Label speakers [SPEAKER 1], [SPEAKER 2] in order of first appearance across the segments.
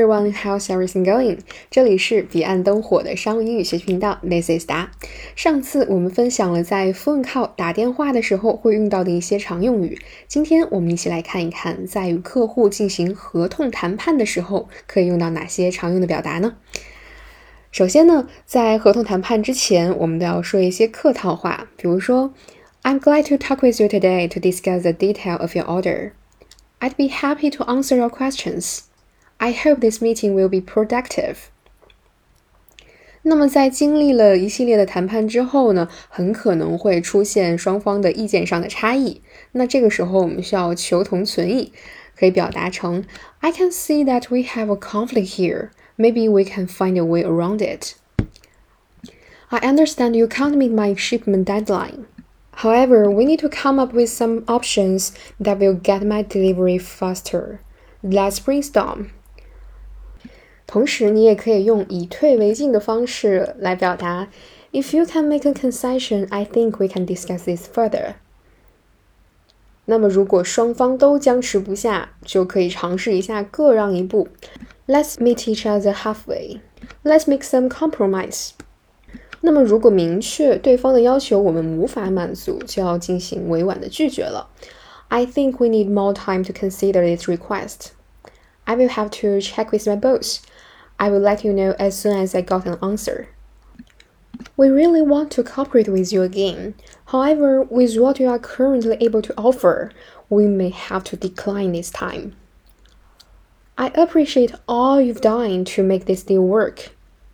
[SPEAKER 1] everyone, how's everything going？这里是彼岸灯火的商务英语学习频道，This is 达。上次我们分享了在 phone call 打电话的时候会用到的一些常用语，今天我们一起来看一看，在与客户进行合同谈判的时候可以用到哪些常用的表达呢？首先呢，在合同谈判之前，我们都要说一些客套话，比如说，I'm glad to talk with you today to discuss the detail of your order. I'd be happy to answer your questions. I hope this meeting will be productive. 那么在经历了一系列的谈判之后呢，很可能会出现双方的意见上的差异。那这个时候我们需要求同存异，可以表达成 I can see that we have a conflict here. Maybe we can find a way around it. I understand you can't meet my shipment deadline. However, we need to come up with some options that will get my delivery faster. Let's brainstorm. 同时，你也可以用以退为进的方式来表达。If you can make a concession, I think we can discuss this further. 那么，如果双方都僵持不下，就可以尝试一下各让一步。Let's meet each other halfway. Let's make some compromise. 那么，如果明确对方的要求我们无法满足，就要进行委婉的拒绝了。I think we need more time to consider this request. I will have to check with my boss. I will let you know as soon as I got an answer. We really want to cooperate with you again. However, with what you are currently able to offer, we may have to decline this time. I appreciate all you've done to make this deal work.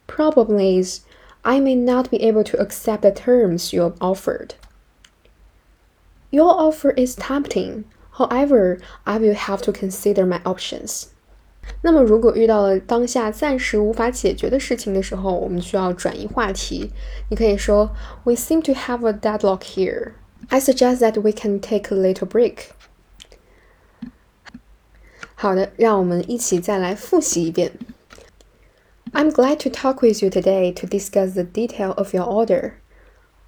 [SPEAKER 1] Problem is, I may not be able to accept the terms you have offered. Your offer is tempting. However, I will have to consider my options. 那么，如果遇到了当下暂时无法解决的事情的时候，我们需要转移话题。你可以说：“We seem to have a deadlock here. I suggest that we can take a little break.” 好的，让我们一起再来复习一遍。I'm glad to talk with you today to discuss the detail of your order.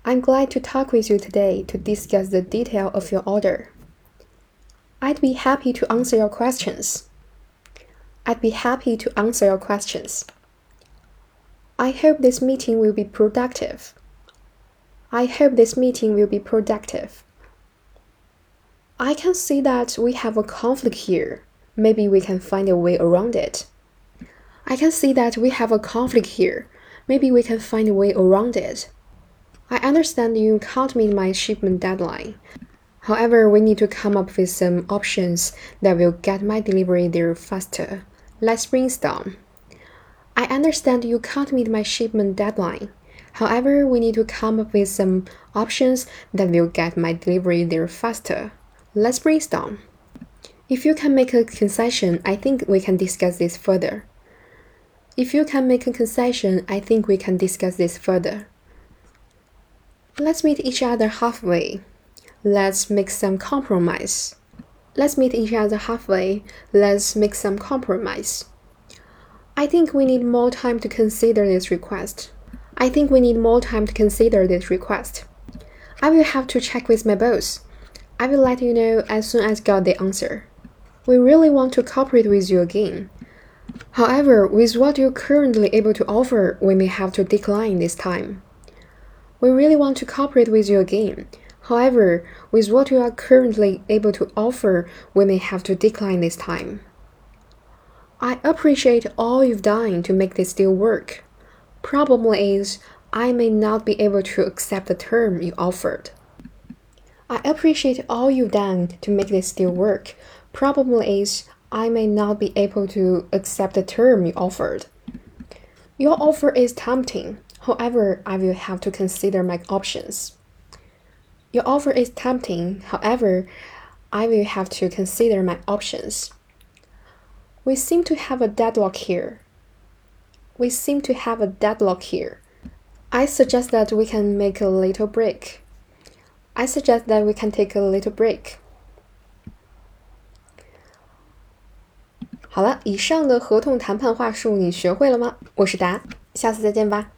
[SPEAKER 1] I'm glad to talk with you today to discuss the detail of your order. I'd be happy to answer your questions. I'd be happy to answer your questions. I hope this meeting will be productive. I hope this meeting will be productive. I can see that we have a conflict here. Maybe we can find a way around it. I can see that we have a conflict here. Maybe we can find a way around it. I understand you can't meet my shipment deadline. However, we need to come up with some options that will get my delivery there faster. Let's brainstorm. I understand you can't meet my shipment deadline. However, we need to come up with some options that will get my delivery there faster. Let's brainstorm. If you can make a concession, I think we can discuss this further. If you can make a concession, I think we can discuss this further. Let's meet each other halfway. Let's make some compromise. Let's meet each other halfway. Let's make some compromise. I think we need more time to consider this request. I think we need more time to consider this request. I will have to check with my boss. I will let you know as soon as I got the answer. We really want to cooperate with you again. However, with what you're currently able to offer, we may have to decline this time. We really want to cooperate with you again. However, with what you are currently able to offer, we may have to decline this time. I appreciate all you've done to make this deal work. Problem is, I may not be able to accept the term you offered. I appreciate all you've done to make this deal work. Problem is, I may not be able to accept the term you offered. Your offer is tempting. However, I will have to consider my options. Your offer is tempting, however, I will have to consider my options. We seem to have a deadlock here. We seem to have a deadlock here. I suggest that we can make a little break. I suggest that we can take a little break. 好了，以上的合同谈判话术你学会了吗？我是达，下次再见吧。